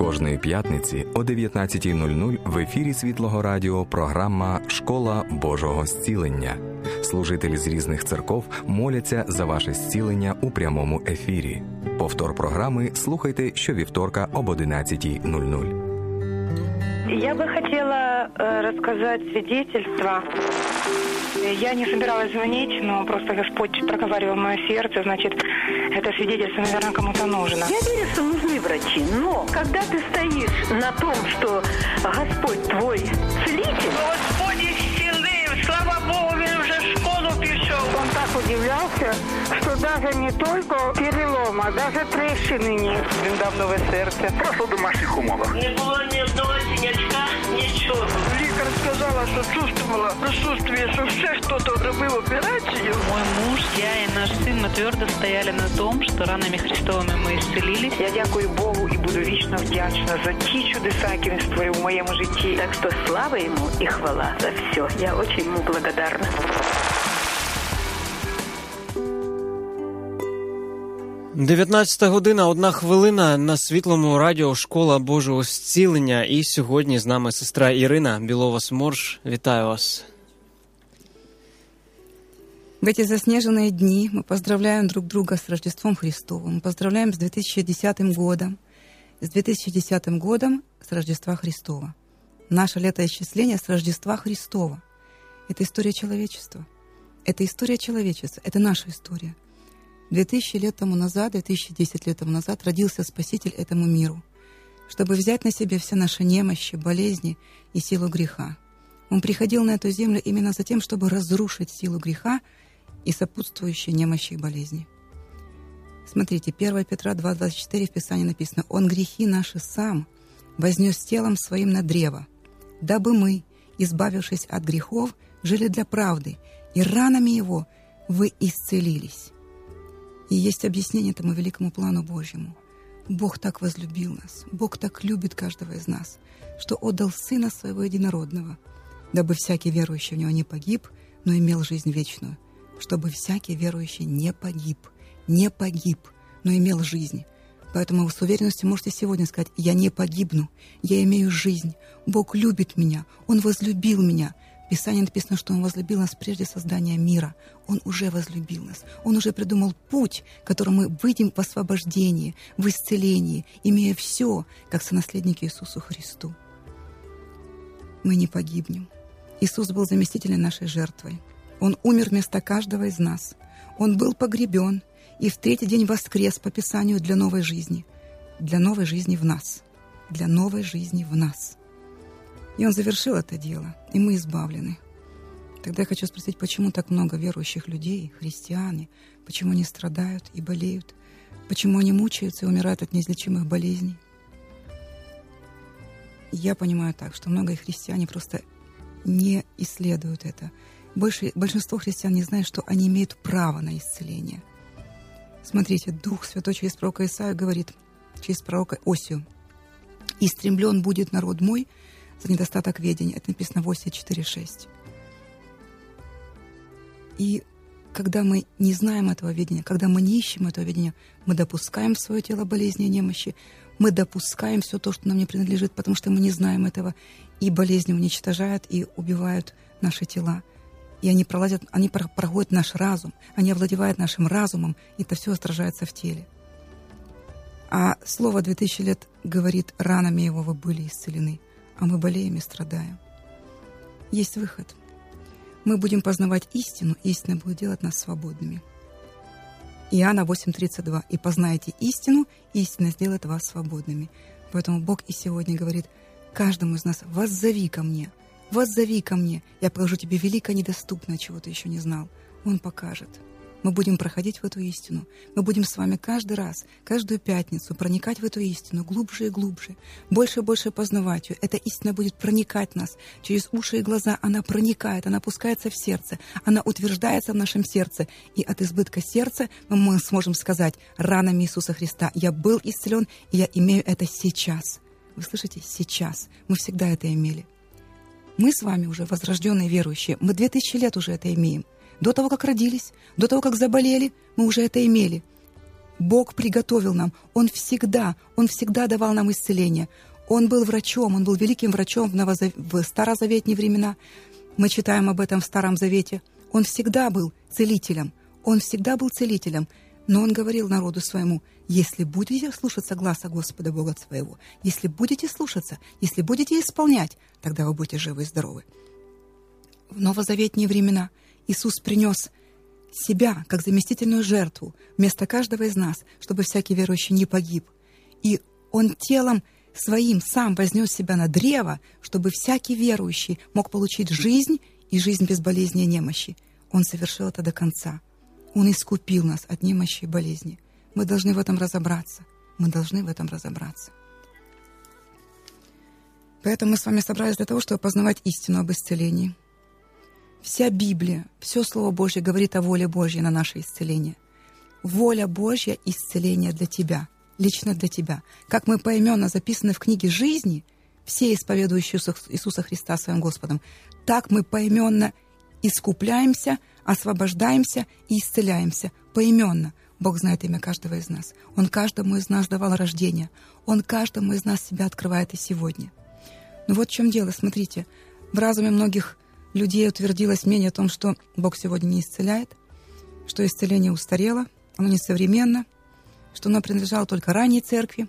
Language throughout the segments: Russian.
Кожної п'ятниці о 19.00 в ефірі Світлого Радіо програма Школа Божого зцілення. Служителі з різних церков моляться за ваше зцілення у прямому ефірі. Повтор програми слухайте щовівторка об 11.00. Я бы хотела э, рассказать свидетельство. Я не собиралась звонить, но просто Господь проговаривал мое сердце, значит, это свидетельство, наверное, кому-то нужно. Я верю, что нужны врачи, но когда ты стоишь на том, что Господь твой целитель, Господи, удивлялся, что даже не только перелом, а даже трещины нет. Він дав нове серце. Просто в домашніх умовах. Не було ні одного синячка, нічого. Лікар сказала, що чувствовала присутствие, що все хто-то робив операцію. Мой муж, я и наш сын, мы твердо стояли на том, что ранами Христовыми мы исцелились. Я дякую Богу і буду вічно вдячна за ті чудеса, які він створив у моєму житті. так что слава ему и хвала за все. Я очень ему благодарна. 19 година, одна хвилина на світлому радіо Школа Божого зцілення. І сьогодні з нами сестра Ірина Білова Сморш. Вітаю вас. В эти заснеженные дни мы поздравляем друг друга с Рождеством Христовым. Мы поздравляем с 2010 годом. С 2010 годом с Рождества Христова. Наше летоисчисление с Рождества Христова. Это история человечества. Это история человечества. Это наша история. 2000 лет тому назад, 2010 лет тому назад родился Спаситель этому миру, чтобы взять на себя все наши немощи, болезни и силу греха. Он приходил на эту землю именно за тем, чтобы разрушить силу греха и сопутствующие немощи и болезни. Смотрите, 1 Петра 2.24 в Писании написано «Он грехи наши сам вознес телом своим на древо, дабы мы, избавившись от грехов, жили для правды, и ранами Его вы исцелились». И есть объяснение этому великому плану Божьему. Бог так возлюбил нас, Бог так любит каждого из нас, что отдал Сына Своего Единородного, дабы всякий верующий в Него не погиб, но имел жизнь вечную, чтобы всякий верующий не погиб, не погиб, но имел жизнь. Поэтому вы с уверенностью можете сегодня сказать, я не погибну, я имею жизнь, Бог любит меня, Он возлюбил меня, Писании написано, что Он возлюбил нас прежде создания мира. Он уже возлюбил нас. Он уже придумал путь, которым мы выйдем в освобождении, в исцелении, имея все, как сонаследники Иисусу Христу. Мы не погибнем. Иисус был заместителем нашей жертвой. Он умер вместо каждого из нас. Он был погребен и в третий день воскрес по Писанию для новой жизни. Для новой жизни в нас. Для новой жизни в нас. И он завершил это дело, и мы избавлены. Тогда я хочу спросить, почему так много верующих людей, христиане, почему они страдают и болеют, почему они мучаются и умирают от неизлечимых болезней? Я понимаю так, что многие христиане просто не исследуют это. Больше, большинство христиан не знают, что они имеют право на исцеление. Смотрите, Дух Святой через пророка Исаию говорит, через пророка Осию, «И стремлен будет народ мой за недостаток ведения». Это написано в Осии 4.6. И когда мы не знаем этого видения, когда мы не ищем этого видения, мы допускаем в свое тело болезни и немощи, мы допускаем все то, что нам не принадлежит, потому что мы не знаем этого, и болезни уничтожают и убивают наши тела. И они пролазят, они проходят наш разум, они овладевают нашим разумом, и это все отражается в теле. А слово «2000 лет» говорит, ранами его вы были исцелены, а мы болеем и страдаем. Есть выход. Мы будем познавать истину, истина будет делать нас свободными. Иоанна 8.32. «И познаете истину, истина сделает вас свободными». Поэтому Бог и сегодня говорит каждому из нас «воззови ко мне, воззови ко мне, я покажу тебе великое недоступное, чего ты еще не знал». Он покажет. Мы будем проходить в эту истину. Мы будем с вами каждый раз, каждую пятницу проникать в эту истину глубже и глубже, больше и больше познавать ее. Эта истина будет проникать нас через уши и глаза. Она проникает, она опускается в сердце, она утверждается в нашем сердце. И от избытка сердца мы сможем сказать ранами Иисуса Христа «Я был исцелен, и я имею это сейчас». Вы слышите? Сейчас. Мы всегда это имели. Мы с вами уже возрожденные верующие. Мы две тысячи лет уже это имеем. До того, как родились, до того, как заболели, мы уже это имели. Бог приготовил нам. Он всегда, Он всегда давал нам исцеление. Он был врачом, Он был великим врачом в, новозав... в старозаветные времена. Мы читаем об этом в Старом Завете. Он всегда был целителем. Он всегда был целителем. Но он говорил народу своему, если будете слушаться гласа Господа Бога своего, если будете слушаться, если будете исполнять, тогда вы будете живы и здоровы. В новозаветные времена Иисус принес себя как заместительную жертву вместо каждого из нас, чтобы всякий верующий не погиб. И Он телом своим сам вознес себя на древо, чтобы всякий верующий мог получить жизнь и жизнь без болезни и немощи. Он совершил это до конца. Он искупил нас от немощи и болезни. Мы должны в этом разобраться. Мы должны в этом разобраться. Поэтому мы с вами собрались для того, чтобы познавать истину об исцелении. Вся Библия, все Слово Божье говорит о воле Божьей на наше исцеление. Воля Божья – исцеление для тебя, лично для тебя. Как мы поименно записаны в книге жизни, все исповедующие Иисуса Христа своим Господом, так мы поименно искупляемся, освобождаемся и исцеляемся поименно. Бог знает имя каждого из нас. Он каждому из нас давал рождение. Он каждому из нас себя открывает и сегодня. Но вот в чем дело, смотрите. В разуме многих людей утвердилось мнение о том, что Бог сегодня не исцеляет, что исцеление устарело, оно несовременно, что оно принадлежало только ранней церкви.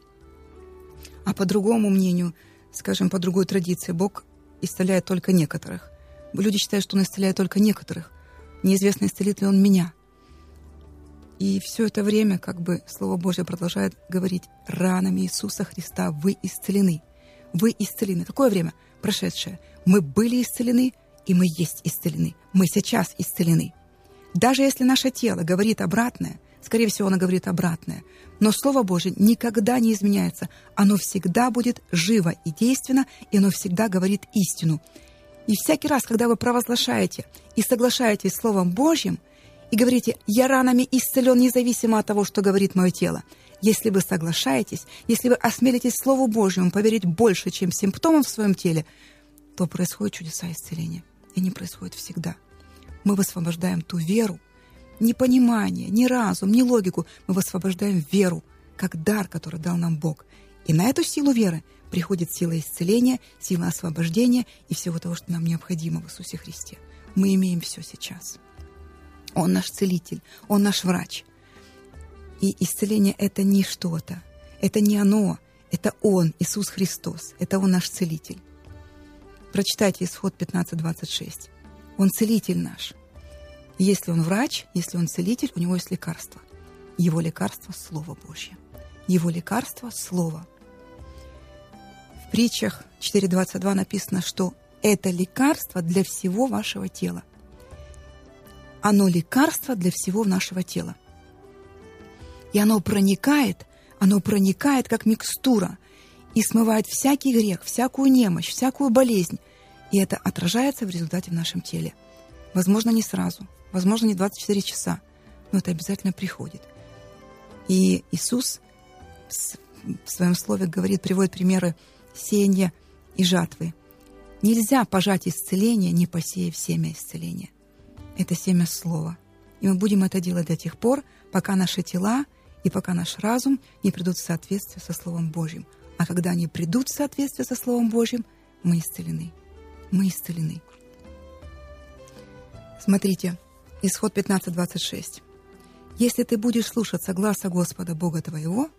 А по другому мнению, скажем, по другой традиции, Бог исцеляет только некоторых. Люди считают, что Он исцеляет только некоторых. Неизвестно, исцелит ли Он меня. И все это время, как бы, Слово Божье продолжает говорить, ранами Иисуса Христа вы исцелены. Вы исцелены. Какое время? Прошедшее. Мы были исцелены, и мы есть исцелены. Мы сейчас исцелены. Даже если наше тело говорит обратное, скорее всего, оно говорит обратное, но Слово Божье никогда не изменяется. Оно всегда будет живо и действенно, и оно всегда говорит истину. И всякий раз, когда вы провозглашаете и соглашаетесь с Словом Божьим – и говорите, я ранами исцелен независимо от того, что говорит мое тело. Если вы соглашаетесь, если вы осмелитесь Слову Божьему поверить больше, чем симптомам в своем теле, то происходят чудеса исцеления. И они происходят всегда. Мы высвобождаем ту веру, не понимание, не разум, не логику. Мы высвобождаем веру, как дар, который дал нам Бог. И на эту силу веры приходит сила исцеления, сила освобождения и всего того, что нам необходимо в Иисусе Христе. Мы имеем все сейчас. Он наш целитель, Он наш врач. И исцеление — это не что-то, это не оно, это Он, Иисус Христос, это Он наш целитель. Прочитайте исход 15.26. Он целитель наш. Если Он врач, если Он целитель, у Него есть лекарство. Его лекарство — Слово Божье. Его лекарство — Слово. В притчах 4.22 написано, что это лекарство для всего вашего тела оно лекарство для всего нашего тела. И оно проникает, оно проникает как микстура и смывает всякий грех, всякую немощь, всякую болезнь. И это отражается в результате в нашем теле. Возможно, не сразу, возможно, не 24 часа, но это обязательно приходит. И Иисус в своем слове говорит, приводит примеры сеяния и жатвы. Нельзя пожать исцеление, не посеяв семя исцеления – это семя слова. И мы будем это делать до тех пор, пока наши тела и пока наш разум не придут в соответствие со Словом Божьим. А когда они придут в соответствие со Словом Божьим, мы исцелены. Мы исцелены. Смотрите, исход 15.26. «Если ты будешь слушаться гласа Господа Бога твоего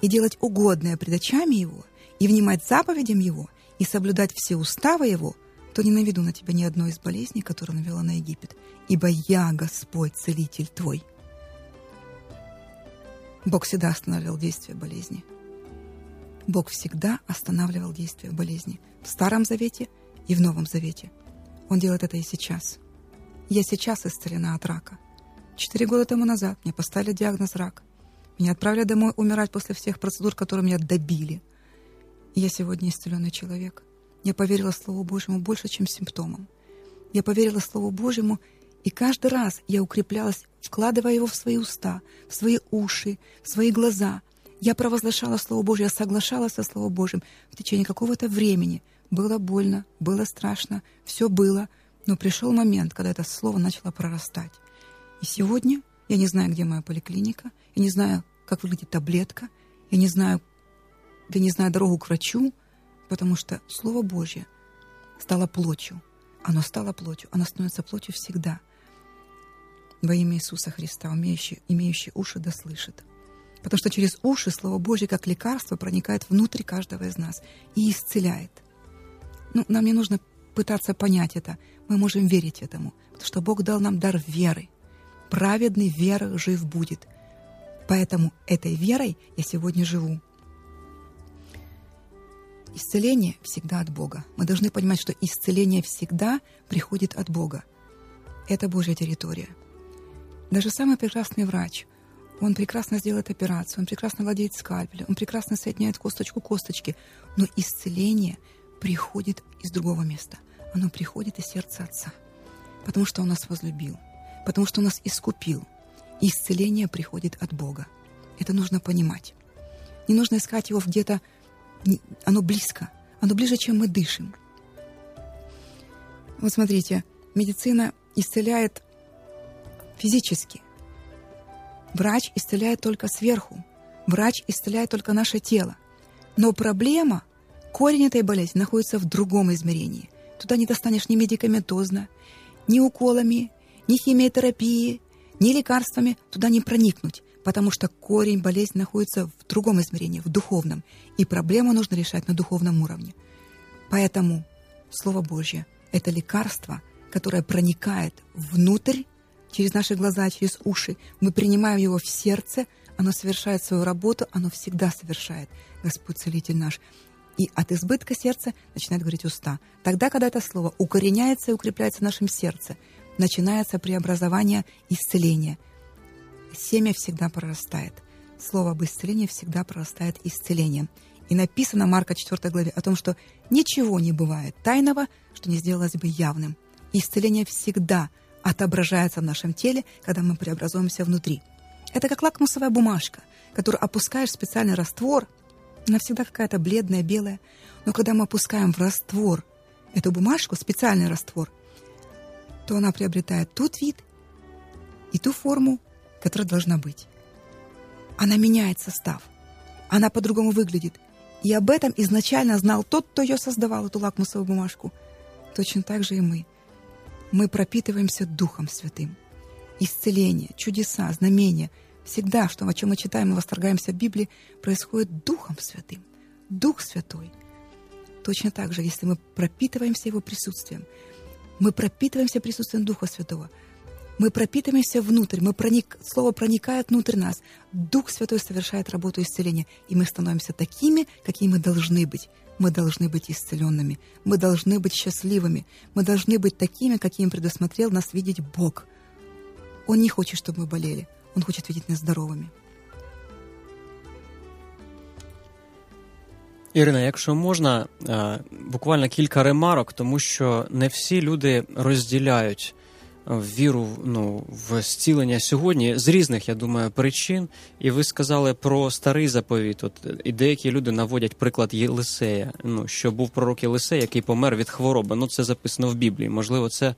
и делать угодное пред очами Его, и внимать заповедям Его, и соблюдать все уставы Его, то не наведу на тебя ни одной из болезней, которую навела на Египет, ибо я, Господь, целитель твой. Бог всегда останавливал действие болезни. Бог всегда останавливал действие болезни в Старом Завете и в Новом Завете. Он делает это и сейчас. Я сейчас исцелена от рака. Четыре года тому назад мне поставили диагноз рак. Меня отправили домой умирать после всех процедур, которые меня добили. Я сегодня исцеленный человек – я поверила Слову Божьему больше, чем симптомам. Я поверила Слову Божьему, и каждый раз я укреплялась, вкладывая его в свои уста, в свои уши, в свои глаза. Я провозглашала Слово Божье, я соглашалась со Словом Божьим в течение какого-то времени. Было больно, было страшно, все было, но пришел момент, когда это Слово начало прорастать. И сегодня я не знаю, где моя поликлиника, я не знаю, как выглядит таблетка, я не знаю, я не знаю дорогу к врачу, потому что Слово Божье стало плотью. Оно стало плотью, оно становится плотью всегда. Во имя Иисуса Христа, умеющий, имеющий уши да слышит. Потому что через уши Слово Божье, как лекарство, проникает внутрь каждого из нас и исцеляет. Ну, нам не нужно пытаться понять это. Мы можем верить этому, потому что Бог дал нам дар веры. Праведный вера жив будет. Поэтому этой верой я сегодня живу. Исцеление всегда от Бога. Мы должны понимать, что исцеление всегда приходит от Бога. Это Божья территория. Даже самый прекрасный врач, он прекрасно сделает операцию, он прекрасно владеет скальпелем, он прекрасно соединяет косточку косточки, но исцеление приходит из другого места. Оно приходит из сердца Отца, потому что Он нас возлюбил, потому что Он нас искупил. исцеление приходит от Бога. Это нужно понимать. Не нужно искать его где-то оно близко, оно ближе, чем мы дышим. Вот смотрите, медицина исцеляет физически. Врач исцеляет только сверху. Врач исцеляет только наше тело. Но проблема, корень этой болезни находится в другом измерении. Туда не достанешь ни медикаментозно, ни уколами, ни химиотерапией, ни лекарствами. Туда не проникнуть потому что корень болезни находится в другом измерении, в духовном, и проблему нужно решать на духовном уровне. Поэтому Слово Божье — это лекарство, которое проникает внутрь, через наши глаза, через уши. Мы принимаем его в сердце, оно совершает свою работу, оно всегда совершает, Господь Целитель наш. И от избытка сердца начинает говорить уста. Тогда, когда это слово укореняется и укрепляется в нашем сердце, начинается преобразование исцеления — семя всегда прорастает. Слово об исцелении всегда прорастает исцелением. И написано Марка 4 главе о том, что ничего не бывает тайного, что не сделалось бы явным. исцеление всегда отображается в нашем теле, когда мы преобразуемся внутри. Это как лакмусовая бумажка, которую опускаешь в специальный раствор. Она всегда какая-то бледная, белая. Но когда мы опускаем в раствор эту бумажку, специальный раствор, то она приобретает тот вид и ту форму, которая должна быть. Она меняет состав. Она по-другому выглядит. И об этом изначально знал тот, кто ее создавал, эту лакмусовую бумажку. Точно так же и мы. Мы пропитываемся Духом Святым. Исцеление, чудеса, знамения. Всегда, что, о чем мы читаем и восторгаемся в Библии, происходит Духом Святым. Дух Святой. Точно так же, если мы пропитываемся Его присутствием, мы пропитываемся присутствием Духа Святого – мы пропитываемся внутрь, мы проник, слово проникает внутрь нас. Дух Святой совершает работу исцеления, и мы становимся такими, какими мы должны быть. Мы должны быть исцеленными, мы должны быть счастливыми, мы должны быть такими, какими предусмотрел нас видеть Бог. Он не хочет, чтобы мы болели, Он хочет видеть нас здоровыми. Ірина, якщо можна, буквально кілька ремарок, тому що не всі люди розділяють віру ну, в зцілення сьогодні з різних, я думаю, причин. І ви сказали про старий заповіт. От і деякі люди наводять приклад Єлисея, ну що був пророк Єлисей, який помер від хвороби. Ну це записано в Біблії. Можливо, це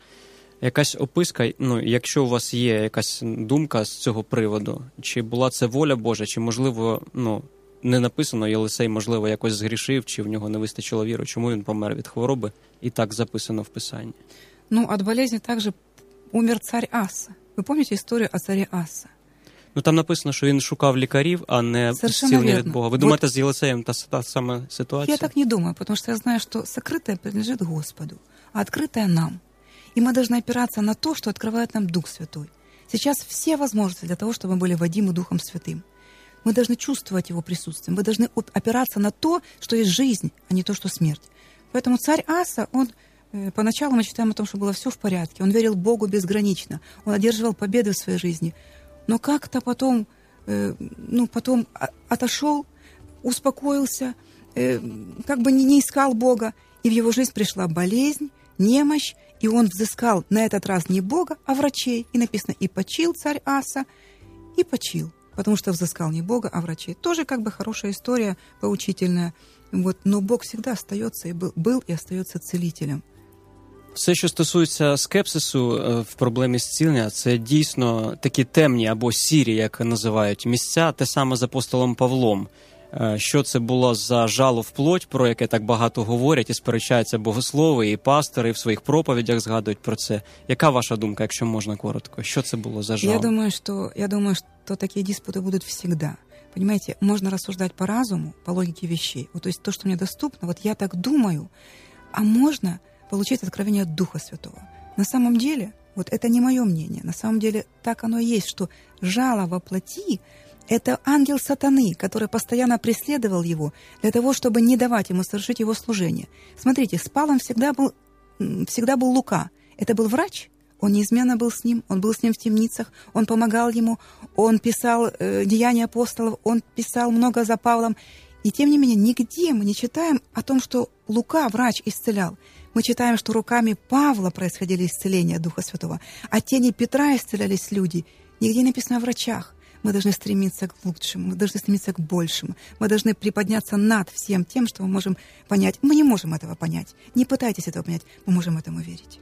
якась описка. Ну, якщо у вас є якась думка з цього приводу, чи була це воля Божа, чи можливо, ну. Не написано, Єлисей, можливо, якось згрішив, чи в нього не вистачило віри, чому він помер від хвороби, і так записано в Писанні. Ну, от болезни також умер царь Аса. Ви пам'ятаєте історію о царі Аса? Ну там написано, що він шукав лікарів, а не зцілення від Бога. Ви думаєте, з Єлисеєм та, та сама ситуація? Я так не думаю, потому что я знаю, что сокрытое принадлежит Господу, а открытое нам. И мы должны опираться на то, что открывает нам Дух Святой. Сейчас все возможности для того, чтобы мы были водимы Духом Святым. Мы должны чувствовать Его присутствие. Мы должны опираться на то, что есть жизнь, а не то, что смерть. Поэтому царь Аса, он Э, поначалу мы читаем о том, что было все в порядке. Он верил Богу безгранично. Он одерживал победы в своей жизни. Но как-то потом, э, ну, потом отошел, успокоился, э, как бы не, искал Бога. И в его жизнь пришла болезнь, немощь, и он взыскал на этот раз не Бога, а врачей. И написано, и почил царь Аса, и почил. Потому что взыскал не Бога, а врачей. Тоже как бы хорошая история, поучительная. Вот. Но Бог всегда остается и был, был и остается целителем. Все, що стосується скепсису е, в проблемі зцілення, це дійсно такі темні або сірі, як називають місця, те саме з апостолом Павлом. Е, Що це було за жало в плоть, про яке так багато говорять і сперечаються богослови і пастори і в своїх проповідях згадують про це. Яка ваша думка, якщо можна коротко? Що це було за жало? Я думаю, что, я думаю, что такие диспуты будут всегда. Понимаете, можно рассуждать по разуму, по логике вещей. Вот, то есть то, что мне доступно, вот я так думаю, а можно получить откровение от Духа Святого. На самом деле, вот это не мое мнение, на самом деле так оно и есть, что жало во плоти – это ангел сатаны, который постоянно преследовал его для того, чтобы не давать ему совершить его служение. Смотрите, с Павлом всегда был, всегда был Лука. Это был врач, он неизменно был с ним, он был с ним в темницах, он помогал ему, он писал э, «Деяния апостолов», он писал много за Павлом. И тем не менее, нигде мы не читаем о том, что Лука, врач, исцелял. Мы читаем, что руками Павла происходили исцеления Духа Святого, а тени Петра исцелялись люди. Нигде не написано о врачах. Мы должны стремиться к лучшему, мы должны стремиться к большему. Мы должны приподняться над всем тем, что мы можем понять. Мы не можем этого понять. Не пытайтесь этого понять. Мы можем этому верить.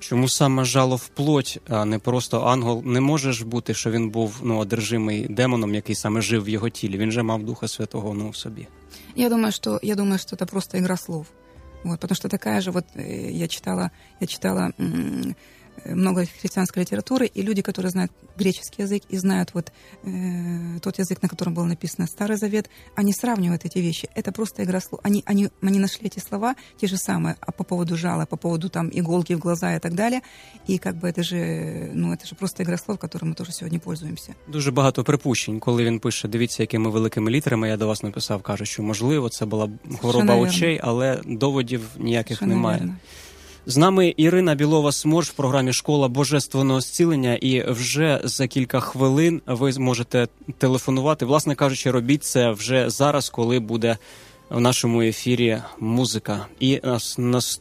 Чому саме жало в плоть, а не просто ангел? Не може ж бути, що він був ну, одержимий демоном, який саме жив в його тілі. Він же мав Духа Святого ну, в собі. Я думаю, что я думаю, что это просто игра слов. Вот, потому что такая же вот э, я читала, я читала много христианской литературы, и люди, которые знают греческий язык и знают вот э, тот язык, на котором был написан Старый Завет, они сравнивают эти вещи. Это просто игра слов. Они, они, они нашли эти слова, те же самые, а по поводу жала, по поводу там иголки в глаза и так далее. И как бы это же, ну, это же просто игра слов, которой мы тоже сегодня пользуемся. Дуже багато припущень, коли він пише, дивіться, якими великими літерами я до вас написав, каже, що можливо це була хвороба вірно. очей, але доводів ніяких Совершенно немає. верно. З нами Ірина Білова Сморж в програмі Школа Божественного зцілення. І вже за кілька хвилин ви зможете телефонувати. Власне кажучи, робіть це вже зараз, коли буде в нашому ефірі музика. І нас- нас